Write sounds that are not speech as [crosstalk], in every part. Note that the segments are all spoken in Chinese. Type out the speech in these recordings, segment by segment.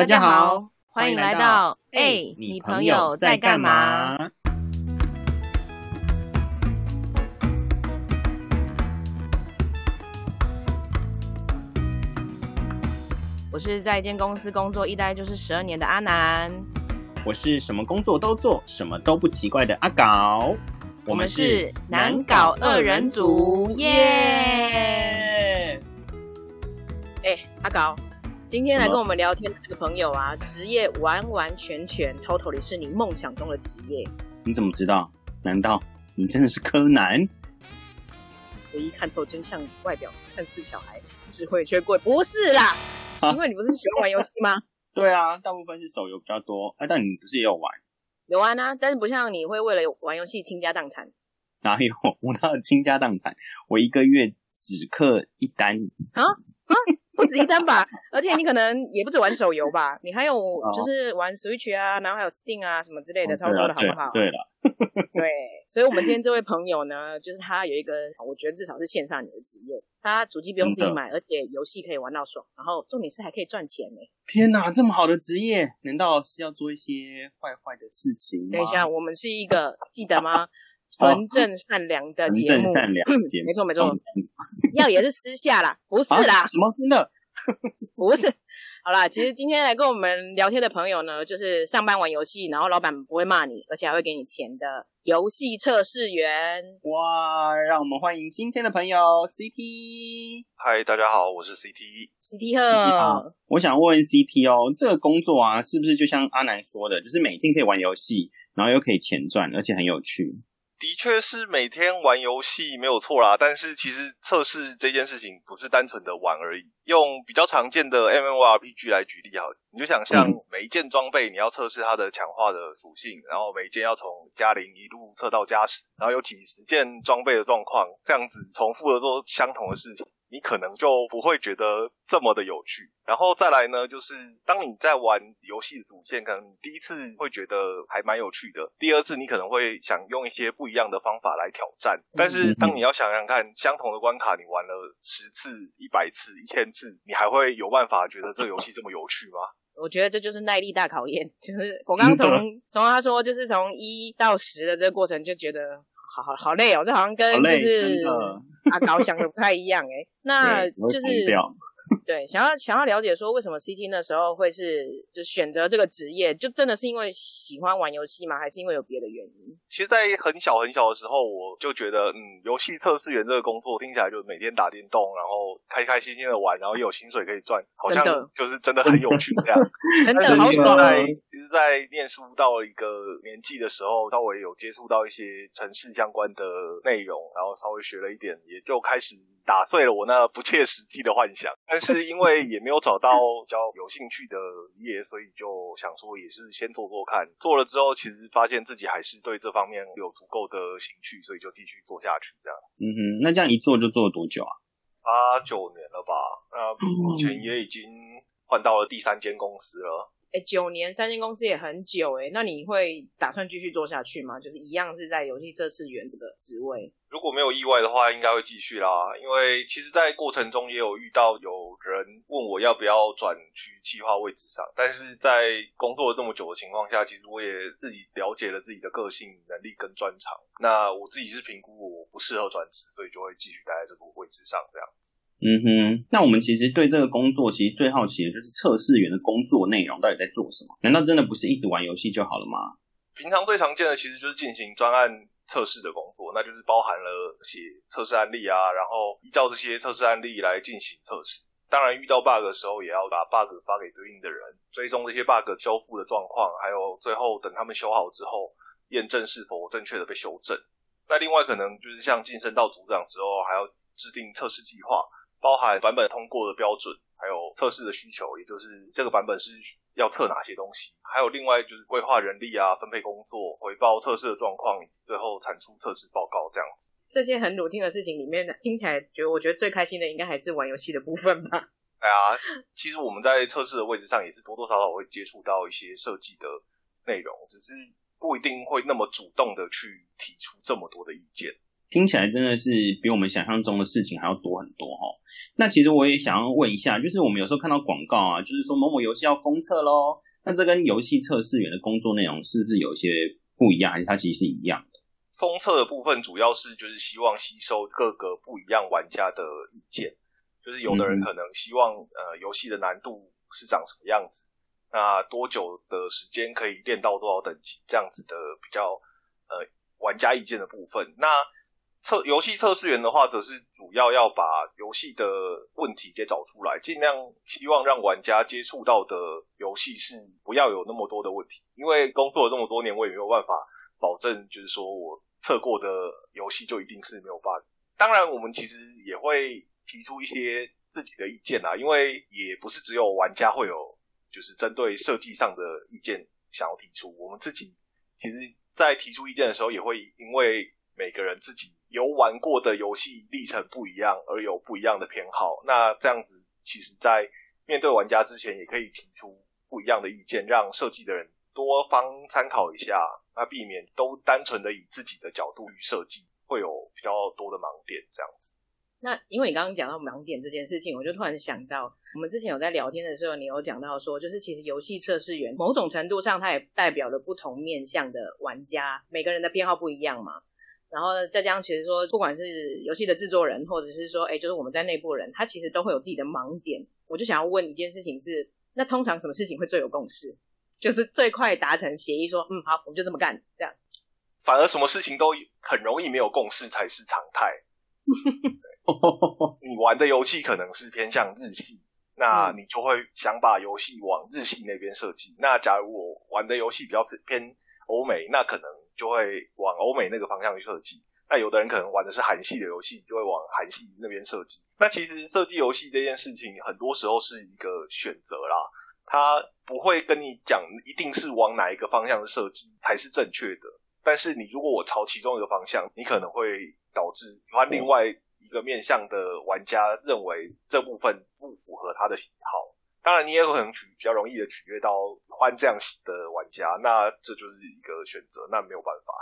大家好，欢迎来到哎，你朋友在干嘛？我是在一间公司工作一待就是十二年的阿南，我是什么工作都做，什么都不奇怪的阿搞。我们是难搞二人组，耶！哎，阿搞，今天来跟我们聊天的这个朋友啊，职业完完全全、totally 是你梦想中的职业。你怎么知道？难道你真的是柯南？唯一看透真相，外表看似小孩，智慧却贵。不是啦，因为你不是喜欢玩游戏吗？[laughs] 对啊，大部分是手游比较多。哎，但你不是也有玩？有玩啊，但是不像你会为了玩游戏倾家荡产。哪有？我哪有倾家荡产？我一个月只氪一单啊啊！不止一单吧？而且你可能也不止玩手游吧？你还有就是玩 Switch 啊，然后还有 Steam 啊什么之类的，超多的好不好？对了，对，所以，我们今天这位朋友呢，就是他有一个，我觉得至少是线上你的职业，他主机不用自己买，而且游戏可以玩到爽，然后重点是还可以赚钱呢。天哪，这么好的职业，难道是要做一些坏坏的事情等一下，我们是一个记得吗？纯正善良的节目，纯正善良节目，没错没错，要也是私下啦，不是啦，什么真的 [laughs] 不是。好啦，其实今天来跟我们聊天的朋友呢，就是上班玩游戏，然后老板不会骂你，而且还会给你钱的游戏测试员。哇，让我们欢迎今天的朋友 CT。嗨，大家好，我是 CT。CT 好，我想问 CT 哦，这个工作啊，是不是就像阿南说的，就是每天可以玩游戏，然后又可以钱赚，而且很有趣？的确是每天玩游戏没有错啦，但是其实测试这件事情不是单纯的玩而已。用比较常见的 M M O R P G 来举例好了，你就想象每一件装备你要测试它的强化的属性，然后每一件要从加零一路测到加十，然后有几十件装备的状况，这样子重复的做相同的事情。你可能就不会觉得这么的有趣，然后再来呢，就是当你在玩游戏的主线，可能你第一次会觉得还蛮有趣的，第二次你可能会想用一些不一样的方法来挑战，但是当你要想想看，相同的关卡你玩了十次、一百次、一千次，你还会有办法觉得这个游戏这么有趣吗？我觉得这就是耐力大考验，[laughs] 就是我刚从从他说就是从一到十的这个过程就觉得。好好好累哦，这好像跟就是阿高想的不太一样哎，那就是对想要想要了解说为什么 CT 那时候会是就选择这个职业，就真的是因为喜欢玩游戏吗？还是因为有别的原因？其实，在很小很小的时候，我就觉得，嗯，游戏测试员这个工作听起来就每天打电动，然后开开心心的玩，然后又有薪水可以赚，好像就是真的很有趣这样。[laughs] 真的好爽！其实，在念书到一个年纪的时候，稍微有接触到一些城市相关的内容，然后稍微学了一点，也就开始打碎了我那不切实际的幻想。但是因为也没有找到比较有兴趣的业，所以就想说也是先做做看。做了之后，其实发现自己还是对这方面有足够的兴趣，所以就继续做下去。这样，嗯哼，那这样一做就做了多久啊？八九年了吧？那目前也已经换到了第三间公司了。哎，九年三间公司也很久哎，那你会打算继续做下去吗？就是一样是在游戏测试员这个职位。如果没有意外的话，应该会继续啦。因为其实，在过程中也有遇到有人问我要不要转去企划位置上，但是在工作了这么久的情况下，其实我也自己了解了自己的个性、能力跟专长。那我自己是评估我不适合转职，所以就会继续待在这个位置上这样子。嗯哼，那我们其实对这个工作其实最好奇的就是测试员的工作内容到底在做什么？难道真的不是一直玩游戏就好了吗？平常最常见的其实就是进行专案测试的工作，那就是包含了写测试案例啊，然后依照这些测试案例来进行测试。当然遇到 bug 的时候，也要把 bug 发给对应的人，追踪这些 bug 修复的状况，还有最后等他们修好之后，验证是否正确的被修正。那另外可能就是像晋升到组长之后，还要制定测试计划。包含版本通过的标准，还有测试的需求，也就是这个版本是要测哪些东西，还有另外就是规划人力啊，分配工作，回报测试的状况，最后产出测试报告这样子。这些很卤听的事情里面，听起来觉得我觉得最开心的应该还是玩游戏的部分吧。哎呀，其实我们在测试的位置上也是多多少少会接触到一些设计的内容，只是不一定会那么主动的去提出这么多的意见。听起来真的是比我们想象中的事情还要多很多哦。那其实我也想要问一下，就是我们有时候看到广告啊，就是说某某游戏要封测喽，那这跟游戏测试员的工作内容是不是有一些不一样，还是它其实是一样的？封测的部分主要是就是希望吸收各个不一样玩家的意见，就是有的人可能希望呃游戏的难度是长什么样子，那多久的时间可以练到多少等级这样子的比较呃玩家意见的部分。那测游戏测试员的话，则是主要要把游戏的问题给找出来，尽量希望让玩家接触到的游戏是不要有那么多的问题。因为工作了这么多年，我也没有办法保证，就是说我。测过的游戏就一定是没有 bug。当然，我们其实也会提出一些自己的意见啦，因为也不是只有玩家会有，就是针对设计上的意见想要提出。我们自己其实，在提出意见的时候，也会因为每个人自己游玩过的游戏历程不一样，而有不一样的偏好。那这样子，其实在面对玩家之前，也可以提出不一样的意见，让设计的人多方参考一下。那避免都单纯的以自己的角度去设计，会有比较多的盲点这样子。那因为你刚刚讲到盲点这件事情，我就突然想到，我们之前有在聊天的时候，你有讲到说，就是其实游戏测试员某种程度上，它也代表了不同面向的玩家，每个人的偏好不一样嘛。然后再加上，其实说不管是游戏的制作人，或者是说，哎，就是我们在内部人，他其实都会有自己的盲点。我就想要问一件事情是，那通常什么事情会最有共识？就是最快达成协议，说嗯好，我们就这么干，这样。反而什么事情都很容易没有共识才是常态。[laughs] 你玩的游戏可能是偏向日系，那你就会想把游戏往日系那边设计。那假如我玩的游戏比较偏欧美，那可能就会往欧美那个方向去设计。那有的人可能玩的是韩系的游戏，就会往韩系那边设计。那其实设计游戏这件事情，很多时候是一个选择啦。他不会跟你讲一定是往哪一个方向设计才是正确的，但是你如果我朝其中一个方向，你可能会导致喜欢另外一个面向的玩家认为这部分不符合他的喜好。当然，你也可能取比较容易的取悦到欢这样的玩家，那这就是一个选择，那没有办法。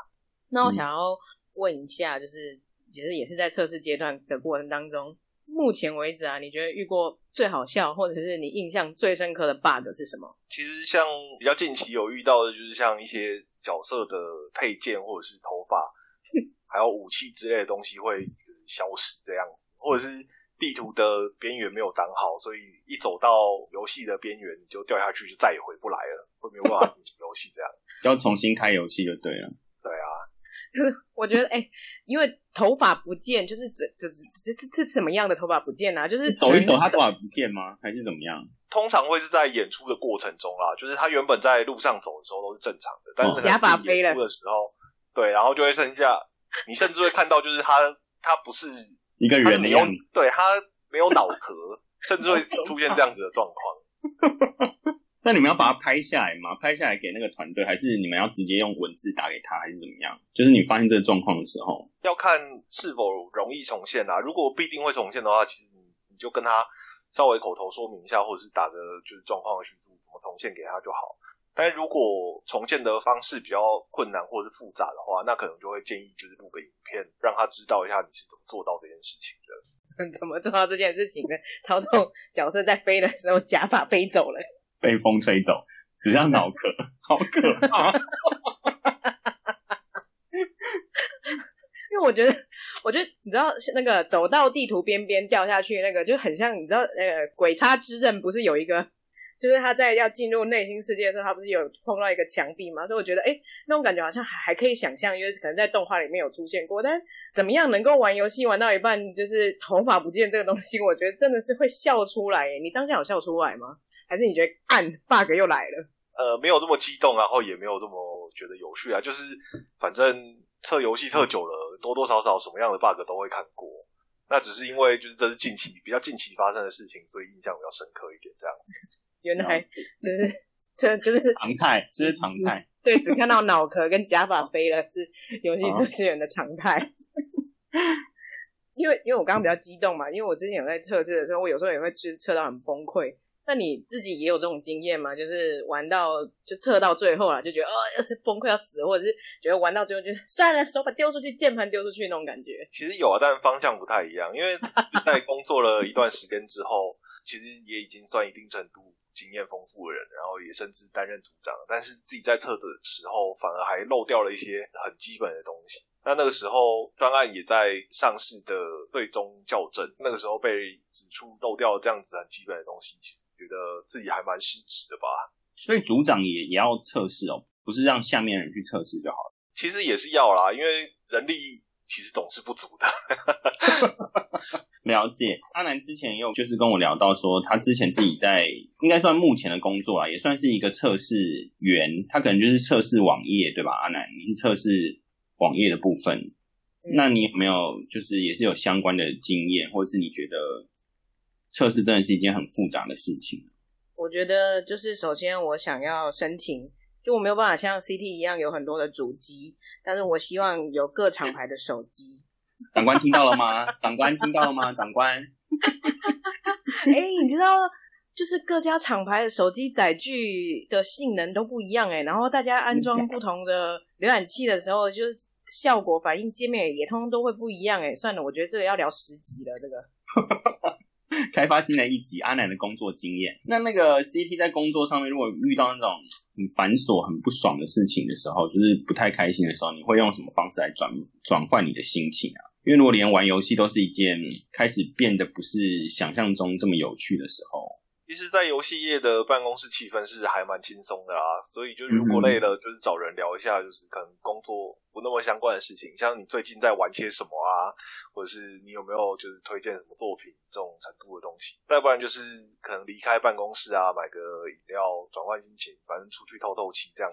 那我想要问一下，就是其实也是在测试阶段的过程当中。目前为止啊，你觉得遇过最好笑，或者是你印象最深刻的 bug 是什么？其实像比较近期有遇到的，就是像一些角色的配件或者是头发，[laughs] 还有武器之类的东西会消失这样，或者是地图的边缘没有挡好，所以一走到游戏的边缘你就掉下去，就再也回不来了，会没有办法进行游戏这样，要重新开游戏就对了。对啊。[laughs] 我觉得哎，因为头发不见，就是这这这这这怎么样的头发不见呢？就是走一走，他头发不见吗？还是怎么样？通常会是在演出的过程中啦，就是他原本在路上走的时候都是正常的，但是假发飞了的时候，对，然后就会剩下，你甚至会看到，就是他他不是一个人的样子，对他没有脑壳，甚至会 [laughs] 出现这样子的状况。[laughs] 那你们要把它拍下来吗？拍下来给那个团队，还是你们要直接用文字打给他，还是怎么样？就是你发现这个状况的时候，要看是否容易重现啊。如果必定会重现的话，其实你你就跟他稍微口头说明一下，或者是打个就是状况的叙述，怎么重现给他就好。但是如果重建的方式比较困难或者是复杂的话，那可能就会建议就是录个影片，让他知道一下你是怎么做到这件事情的。[laughs] 怎么做到这件事情的？操纵角色在飞的时候，假发飞走了。被风吹走，只剩脑壳，[laughs] 好可怕！[laughs] 因为我觉得，我觉得你知道，那个走到地图边边掉下去，那个就很像你知道，呃，鬼差之刃不是有一个，就是他在要进入内心世界的时候，他不是有碰到一个墙壁吗？所以我觉得，哎，那种感觉好像还还可以想象，因为可能在动画里面有出现过。但怎么样能够玩游戏玩到一半就是头发不见这个东西，我觉得真的是会笑出来。你当下有笑出来吗？还是你觉得按 bug 又来了？呃，没有这么激动，然后也没有这么觉得有趣啊。就是反正测游戏测久了，多多少少什么样的 bug 都会看过。那只是因为就是这是近期比较近期发生的事情，所以印象比较深刻一点。这样，原来这是这就是常态，这是常态。[laughs] 对，只看到脑壳跟假发飞了，是游戏测试员的常态。[laughs] 因为因为我刚刚比较激动嘛，因为我之前有在测试的时候，我有时候也会去测到很崩溃。那你自己也有这种经验吗？就是玩到就测到最后了，就觉得哦，要是崩溃要死，或者是觉得玩到最后就算了，手把丢出去，键盘丢出去那种感觉。其实有啊，但方向不太一样。因为在工作了一段时间之后，其实也已经算一定程度经验丰富的人，然后也甚至担任组长。但是自己在测的时候，反而还漏掉了一些很基本的东西。那那个时候专案也在上市的最终校正，那个时候被指出漏掉这样子很基本的东西。觉得自己还蛮失职的吧，所以组长也也要测试哦，不是让下面人去测试就好了。其实也是要啦，因为人力其实总是不足的。[laughs] 了解，阿南之前也有就是跟我聊到说，他之前自己在应该算目前的工作啊，也算是一个测试员，他可能就是测试网页，对吧？阿南，你是测试网页的部分，那你有没有就是也是有相关的经验，或者是你觉得？测试真的是一件很复杂的事情。我觉得就是首先我想要申请，就我没有办法像 CT 一样有很多的主机，但是我希望有各厂牌的手机。长官听到了吗？长官听到了吗？长官。[laughs] 哎，你知道，就是各家厂牌的手机载具的性能都不一样哎，然后大家安装不同的浏览器的时候，就是效果、反应、界面也通通都会不一样哎。算了，我觉得这个要聊十集了，这个。[laughs] [laughs] 开发新的一集阿南的工作经验。那那个 CT 在工作上面，如果遇到那种很繁琐、很不爽的事情的时候，就是不太开心的时候，你会用什么方式来转转换你的心情啊？因为如果连玩游戏都是一件开始变得不是想象中这么有趣的时候。其实，在游戏业的办公室气氛是还蛮轻松的啦，所以就如果累了，就是找人聊一下，就是可能工作不那么相关的事情，像你最近在玩些什么啊，或者是你有没有就是推荐什么作品这种程度的东西，再不然就是可能离开办公室啊，买个饮料转换心情，反正出去透透气这样，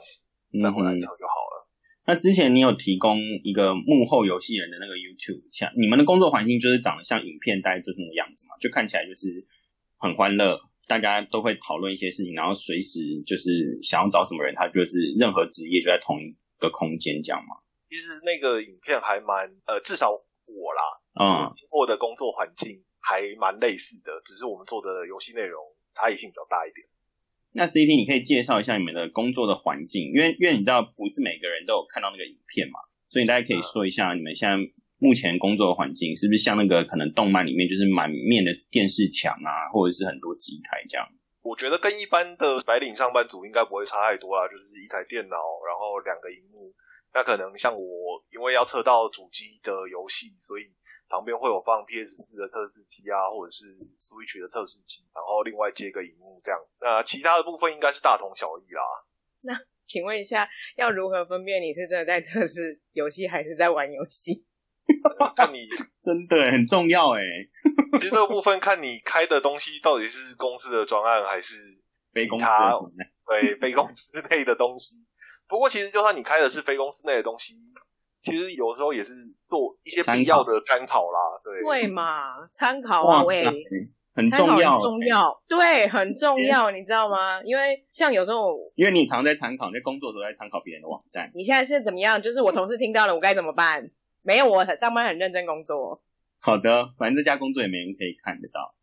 再回来测就好了。那之前你有提供一个幕后游戏人的那个 YouTube，像你们的工作环境就是长得像影片大概就是那个样子嘛，就看起来就是很欢乐。大家都会讨论一些事情，然后随时就是想要找什么人，他就是任何职业就在同一个空间这样嘛。其实那个影片还蛮呃，至少我啦，嗯，过的工作环境还蛮类似的，只是我们做的游戏内容差异性比较大一点。那 CT，你可以介绍一下你们的工作的环境，因为因为你知道不是每个人都有看到那个影片嘛，所以大家可以说一下你们现在。目前工作的环境是不是像那个可能动漫里面就是满面的电视墙啊，或者是很多机台这样？我觉得跟一般的白领上班族应该不会差太多啦，就是一台电脑，然后两个荧幕。那可能像我，因为要测到主机的游戏，所以旁边会有放 PS 四的测试机啊，或者是 Switch 的测试机，然后另外接个荧幕这样。那其他的部分应该是大同小异啦。那请问一下，要如何分辨你是真的在测试游戏，还是在玩游戏？[laughs] 看你 [laughs] 真的很重要哎，[laughs] 其实这个部分看你开的东西到底是公司的专案还是非公司对非公司内的东西。不过其实就算你开的是非公司内的东西，其实有时候也是做一些必要的参考啦。对，对嘛，参考啊，喂，很重要，重要，对，很重要，你知道吗？因为像有时候，因为你常在参考，在工作都在参考别人的网站。你现在是怎么样？就是我同事听到了，我该怎么办？没有，我上班很认真工作。好的，反正这家工作也没人可以看得到。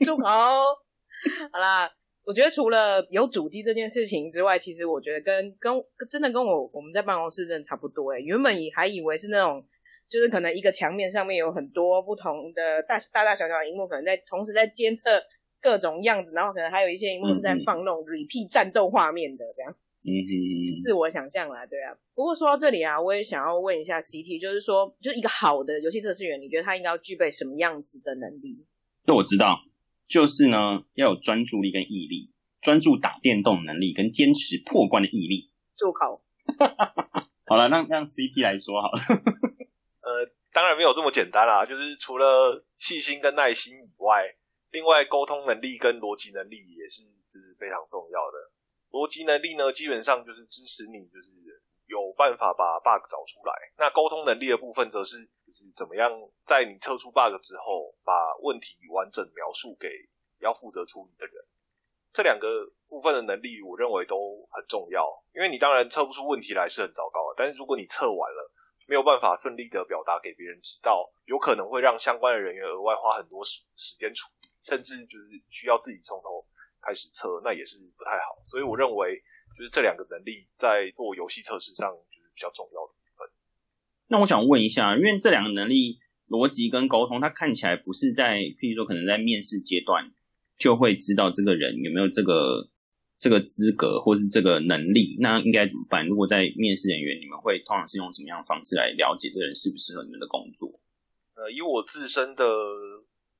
住口！[laughs] 好啦，我觉得除了有主机这件事情之外，其实我觉得跟跟真的跟我我们在办公室真的差不多诶。原本以还以为是那种，就是可能一个墙面上面有很多不同的大大大小小的荧幕，可能在同时在监测各种样子，然后可能还有一些荧幕是在放那种 repeat 战斗画面的这样。嗯哼，自我想象啦，对啊。不过说到这里啊，我也想要问一下 CT，就是说，就一个好的游戏测试员，你觉得他应该要具备什么样子的能力？这我知道，就是呢，要有专注力跟毅力，专注打电动能力跟坚持破关的毅力。住口！好了，让让 CT 来说好了。[laughs] 呃，当然没有这么简单啦，就是除了细心跟耐心以外，另外沟通能力跟逻辑能力也是是非常重要的。逻辑能力呢，基本上就是支持你，就是有办法把 bug 找出来。那沟通能力的部分，则是就是怎么样在你测出 bug 之后，把问题完整描述给要负责处理的人。这两个部分的能力，我认为都很重要。因为你当然测不出问题来是很糟糕的，但是如果你测完了，没有办法顺利的表达给别人知道，有可能会让相关的人员额外花很多时时间处理，甚至就是需要自己从头。开始测，那也是不太好。所以我认为，就是这两个能力在做游戏测试上就是比较重要的部分。那我想问一下，因为这两个能力逻辑跟沟通，它看起来不是在，譬如说可能在面试阶段就会知道这个人有没有这个这个资格或是这个能力，那应该怎么办？如果在面试人员，你们会通常是用什么样的方式来了解这个人适不适合你们的工作？呃，以我自身的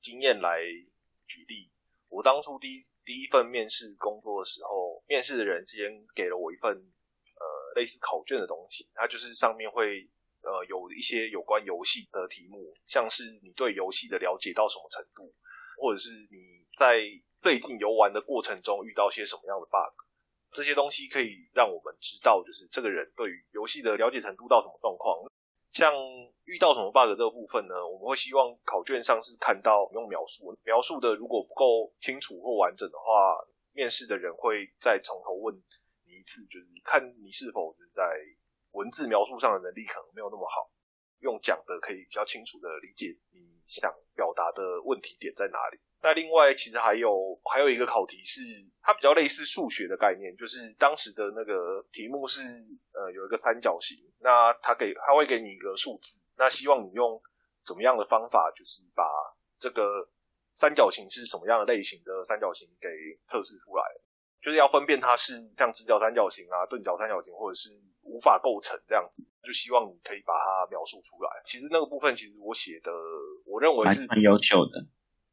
经验来举例，我当初第第一份面试工作的时候，面试的人先给了我一份呃类似考卷的东西，它就是上面会呃有一些有关游戏的题目，像是你对游戏的了解到什么程度，或者是你在最近游玩的过程中遇到些什么样的 bug，这些东西可以让我们知道，就是这个人对于游戏的了解程度到什么状况。像遇到什么 bug 这个部分呢？我们会希望考卷上是看到用描述，描述的如果不够清楚或完整的话，面试的人会再从头问你一次，就是看你是否是在文字描述上的能力可能没有那么好，用讲的可以比较清楚的理解你想表达的问题点在哪里。那另外其实还有还有一个考题是，它比较类似数学的概念，就是当时的那个题目是呃有一个三角形，那它给它会给你一个数字，那希望你用怎么样的方法，就是把这个三角形是什么样的类型的三角形给测试出来，就是要分辨它是像直角三角形啊、钝角三角形，或者是无法构成这样子，就希望你可以把它描述出来。其实那个部分其实我写的，我认为是蛮优秀的。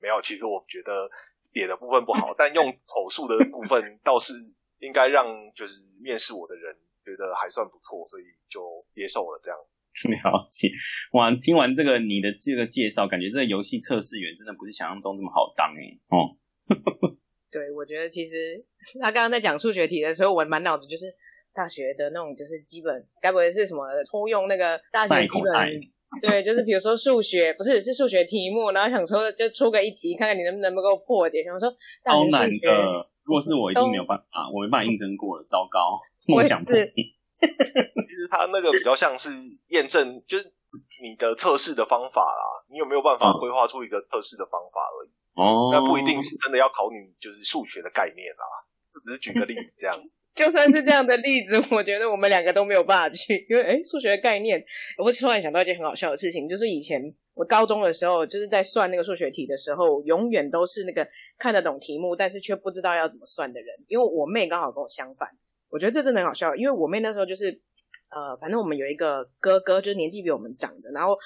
没有，其实我觉得写的部分不好，[laughs] 但用口述的部分倒是应该让就是面试我的人觉得还算不错，所以就接受了这样。[laughs] 了解，哇！听完这个你的这个介绍，感觉这个游戏测试员真的不是想象中这么好当哎。哦，[laughs] 对，我觉得其实他刚刚在讲数学题的时候，我满脑子就是大学的那种，就是基本，该不会是什么抽用那个大学基本。对，就是比如说数学，不是是数学题目，然后想说就出个一题，看看你能不能够破解。想说超难的，如果是我一定没有办法，我没办法应征过了，糟糕，梦想破灭。其实他那个比较像是验证，就是你的测试的方法啦，你有没有办法规划出一个测试的方法而已。哦，那不一定是真的要考你就是数学的概念啦，只是举个例子这样。就算是这样的例子，我觉得我们两个都没有办法去，因为哎，数学概念，我突然想到一件很好笑的事情，就是以前我高中的时候，就是在算那个数学题的时候，永远都是那个看得懂题目，但是却不知道要怎么算的人。因为我妹刚好跟我相反，我觉得这真的很好笑，因为我妹那时候就是，呃，反正我们有一个哥哥，就是年纪比我们长的，然后。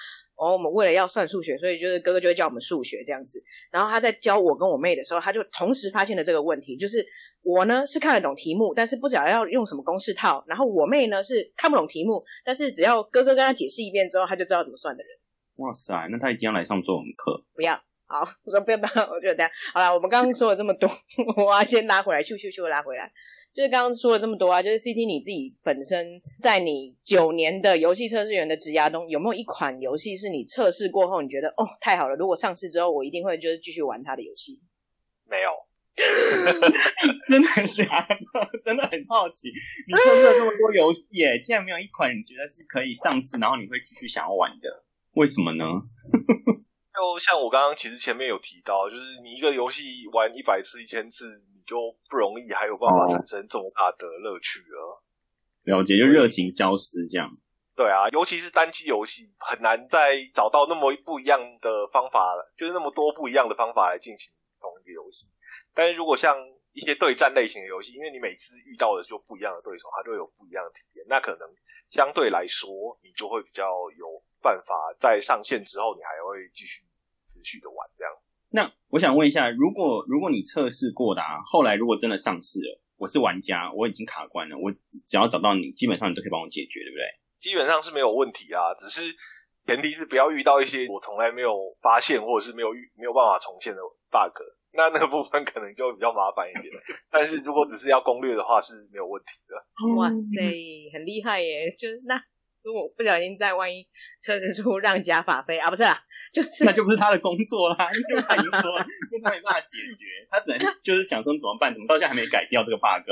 哦，我们为了要算数学，所以就是哥哥就会教我们数学这样子。然后他在教我跟我妹的时候，他就同时发现了这个问题，就是我呢是看得懂题目，但是不知道要用什么公式套；然后我妹呢是看不懂题目，但是只要哥哥跟她解释一遍之后，她就知道怎么算的人。哇塞，那她一定要来上作文课。不要，好，我说不要不要，我觉得好了。我们刚刚说了这么多，[laughs] 我要先拉回来，咻咻咻拉回来。就是刚刚说了这么多啊，就是 CT 你自己本身在你九年的游戏测试员的职涯中，有没有一款游戏是你测试过后你觉得哦太好了，如果上市之后我一定会就是继续玩它的游戏？没有，[laughs] 真的假的？[laughs] 真的很好奇，你测试了这么多游戏，耶，竟然没有一款你觉得是可以上市，然后你会继续想要玩的？为什么呢？[laughs] 就像我刚刚其实前面有提到，就是你一个游戏玩一百次、一千次，你就不容易还有办法产生这么大的乐趣了。了解，就热情消失这样。对啊，尤其是单机游戏，很难再找到那么不一样的方法了，就是那么多不一样的方法来进行同一个游戏。但是如果像一些对战类型的游戏，因为你每次遇到的就不一样的对手，它就有不一样的体验，那可能相对来说，你就会比较有办法在上线之后，你还会继续。持续的玩这样，那我想问一下，如果如果你测试过的，啊，后来如果真的上市了，我是玩家，我已经卡关了，我只要找到你，基本上你都可以帮我解决，对不对？基本上是没有问题啊，只是前提是不要遇到一些我从来没有发现或者是没有遇没有办法重现的 bug，那那个部分可能就比较麻烦一点。但是如果只是要攻略的话是没有问题的。[laughs] 哇塞，很厉害耶！就是那。如果不小心在万一车子出让加法飞啊，不是啊，就是那就不是他的工作啦，因为他已经说了，因为他没办法解决，他只能 [laughs] 就是想说怎么办，怎么到现在还没改掉这个 bug。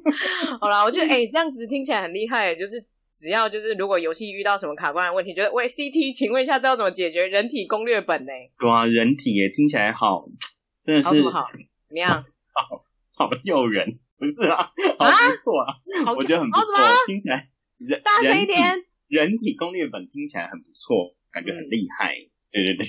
[laughs] 好啦，我觉得哎，这样子听起来很厉害，就是只要就是如果游戏遇到什么卡关的问题，就是喂 CT，请问一下知道怎么解决？人体攻略本呢？对啊，人体也听起来好，真的是好，怎么样？好好诱人，不是啊，好不错啊，我觉得很不错，听起来人大声一点，人体攻略本听起来很不错，感觉很厉害。对对对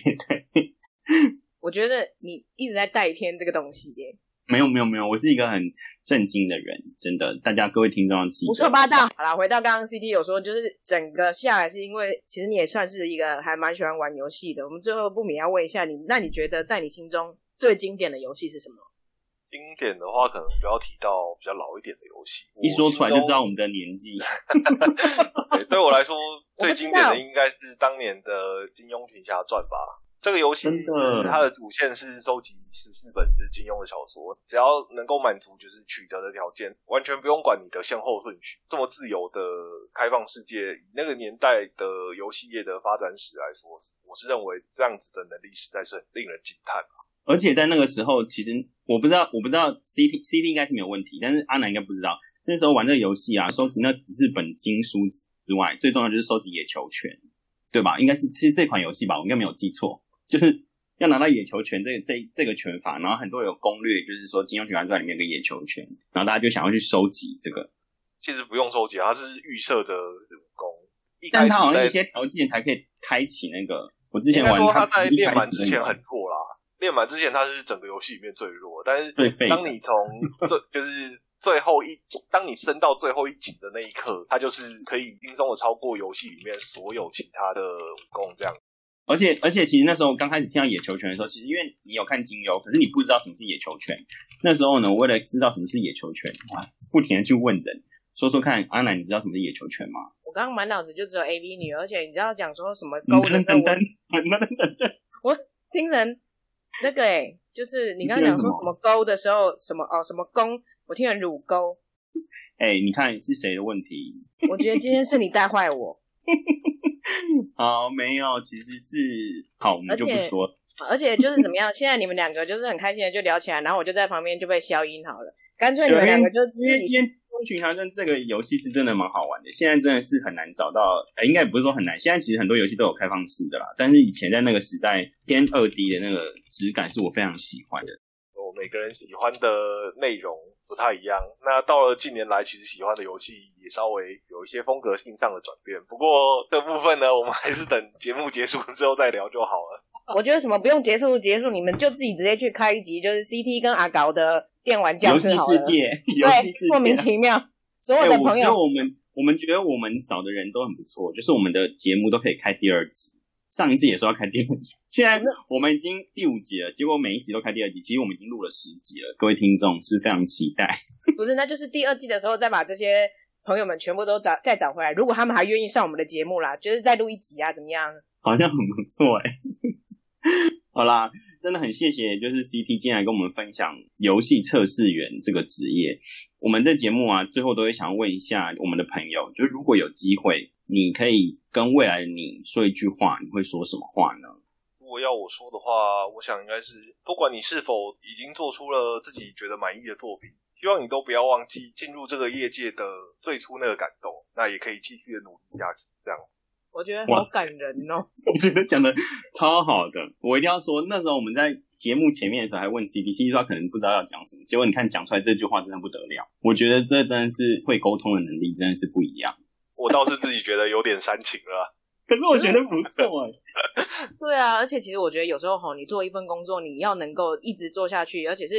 对，[laughs] 我觉得你一直在带偏这个东西耶。没有没有没有，我是一个很震惊的人，真的。大家各位听众记胡说八道。好了，回到刚刚 C D 有说，就是整个下来是因为，其实你也算是一个还蛮喜欢玩游戏的。我们最后不免要问一下你，那你觉得在你心中最经典的游戏是什么？经典的话，可能就要提到比较老一点的游戏。一说出来就知道我们的年纪。[laughs] 对我来说，最经典的应该是当年的《金庸群侠传》吧。这个游戏它的主线是收集十四本是金庸的小说，只要能够满足就是取得的条件，完全不用管你的先后顺序。这么自由的开放世界，以那个年代的游戏业的发展史来说，我是认为这样子的能力实在是很令人惊叹啊！而且在那个时候，其实我不知道，我不知道 C T C T 应该是没有问题，但是阿南应该不知道，那时候玩这个游戏啊，收集那日本经书之外，最重要就是收集野球拳，对吧？应该是其实这款游戏吧，我应该没有记错。就是要拿到野球拳这这这个拳法，然后很多有攻略，就是说《金庸群侠传》里面有个野球拳，然后大家就想要去收集这个。其实不用收集，它是预设的武功，但是它好像一些条件才可以开启那个。我之前玩它在练完之前很弱啦，练满之前它是整个游戏里面最弱，但是当你从最就是最后一，当你升到最后一级的那一刻，它就是可以轻松的超过游戏里面所有其他的武功这样。而且而且，其实那时候刚开始听到野球拳的时候，其实因为你有看金庸，可是你不知道什么是野球拳。那时候呢，我为了知道什么是野球拳，哇，不停的去问人，说说看，阿南，你知道什么是野球拳吗？我刚刚满脑子就只有 A V 女，而且你知道讲说什么勾的等等我听人那个哎，就是你刚刚讲说什么勾的时候，什么哦什么弓，我听成乳沟。[laughs] 哎，你看是谁的问题？我觉得今天是你带坏我。[laughs] 好，没有，其实是好，我们就不说。[laughs] 而且就是怎么样？现在你们两个就是很开心的就聊起来，然后我就在旁边就被消音好了。干脆你们两个就自己。因为《风群侠传》这个游戏是真的蛮好玩的，现在真的是很难找到，呃，应该不是说很难。现在其实很多游戏都有开放式的啦，但是以前在那个时代，偏二 D 的那个质感是我非常喜欢的。我每个人喜欢的内容。不太一样。那到了近年来，其实喜欢的游戏也稍微有一些风格性上的转变。不过这部分呢，我们还是等节目结束之后再聊就好了。我觉得什么不用结束结束，你们就自己直接去开一集，就是 CT 跟阿搞的电玩。游戏世界，对，莫名其妙。[laughs] 所有的朋友，我们我们觉得我们找的人都很不错，就是我们的节目都可以开第二集。上一次也说要开第二集，现在我们已经第五集了，结果每一集都开第二集，其实我们已经录了十集了。各位听众是不是非常期待？[laughs] 不是，那就是第二季的时候再把这些朋友们全部都找再找回来。如果他们还愿意上我们的节目啦，就是再录一集啊，怎么样？好像很不错哎。好啦，真的很谢谢，就是 CT 进来跟我们分享游戏测试员这个职业。我们这节目啊，最后都会想问一下我们的朋友，就是如果有机会。你可以跟未来的你说一句话，你会说什么话呢？如果要我说的话，我想应该是，不管你是否已经做出了自己觉得满意的作品，希望你都不要忘记进入这个业界的最初那个感动，那也可以继续的努力下去。这样，我觉得好感人哦。[laughs] 我觉得讲的超好的，我一定要说，那时候我们在节目前面的时候还问 C D C D 说可能不知道要讲什么，结果你看讲出来这句话真的不得了。我觉得这真的是会沟通的能力，真的是不一样。[laughs] 我倒是自己觉得有点煽情了，[laughs] 可是我觉得不错哎。对啊，而且其实我觉得有时候吼，你做一份工作，你要能够一直做下去，而且是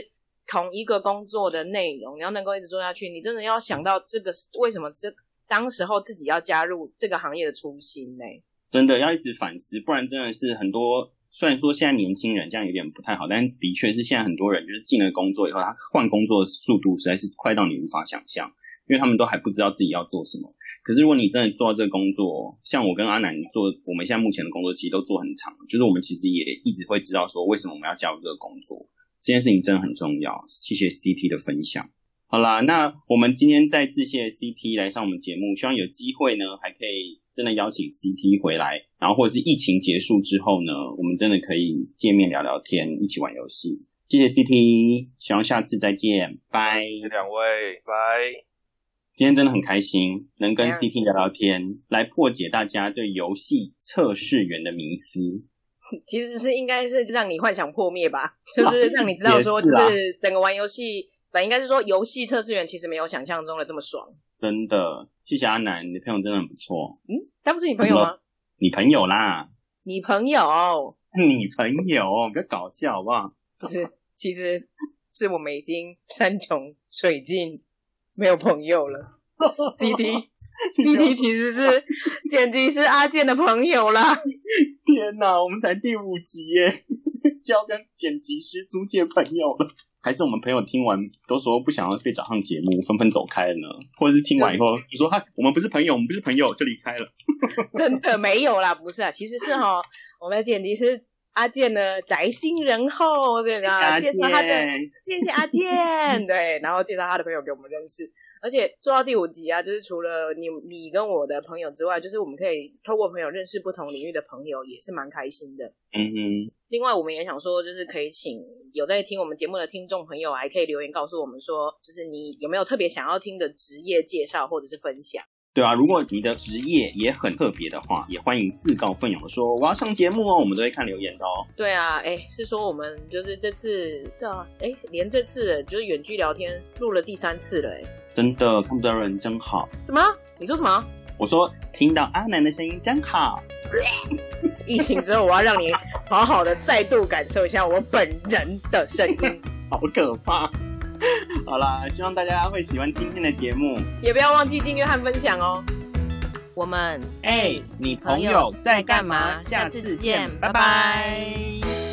同一个工作的内容，你要能够一直做下去，你真的要想到这个为什么这当时候自己要加入这个行业的初心呢？真的要一直反思，不然真的是很多。虽然说现在年轻人这样有点不太好，但的确是现在很多人就是进了工作以后，他换工作的速度实在是快到你无法想象。因为他们都还不知道自己要做什么，可是如果你真的做到这个工作，像我跟阿南做，我们现在目前的工作其实都做很长，就是我们其实也一直会知道说为什么我们要加入这个工作，这件事情真的很重要。谢谢 CT 的分享。好啦，那我们今天再次谢谢 CT 来上我们节目，希望有机会呢还可以真的邀请 CT 回来，然后或者是疫情结束之后呢，我们真的可以见面聊聊天，一起玩游戏。谢谢 CT，希望下次再见，拜。两位，拜。今天真的很开心，能跟 CT 聊聊天，来破解大家对游戏测试员的迷思。其实是应该是让你幻想破灭吧，[laughs] 就是让你知道说，就是整个玩游戏本应该是说游戏测试员其实没有想象中的这么爽。真的，谢谢阿南，你的朋友真的很不错。嗯，他不是你朋友吗？你朋友啦，你朋友，[laughs] 你朋友，不要搞笑好不好？不是，其实是我们已经山穷水尽，没有朋友了。C T [laughs] C T 其实是剪辑师阿健的朋友啦。天哪，我们才第五集耶，[laughs] 就要跟剪辑师租借朋友了。还是我们朋友听完都说不想要被找上节目，纷纷走开了呢？或者是听完以后就说他我们不是朋友，我们不是朋友就离开了？[laughs] 真的没有啦，不是啊，其实是哈，我们的剪辑师阿健呢，宅心仁厚，对啊，介绍他的谢谢阿健，对，然后介绍他的朋友给我们认识。而且做到第五集啊，就是除了你你跟我的朋友之外，就是我们可以透过朋友认识不同领域的朋友，也是蛮开心的。嗯哼。另外，我们也想说，就是可以请有在听我们节目的听众朋友，还可以留言告诉我们说，就是你有没有特别想要听的职业介绍或者是分享。对啊，如果你的职业也很特别的话，也欢迎自告奋勇的说我要上节目哦，我们都会看留言的哦。对啊，哎，是说我们就是这次的，哎，连这次就是远距聊天录了第三次了，哎，真的看不到人真好。什么？你说什么？我说听到阿南的声音真好。[laughs] 疫情之后，我要让你好好的再度感受一下我本人的声音，[laughs] 好可怕。好啦，希望大家会喜欢今天的节目，也不要忘记订阅和分享哦。我们哎，你朋友在干嘛？下次见，拜拜。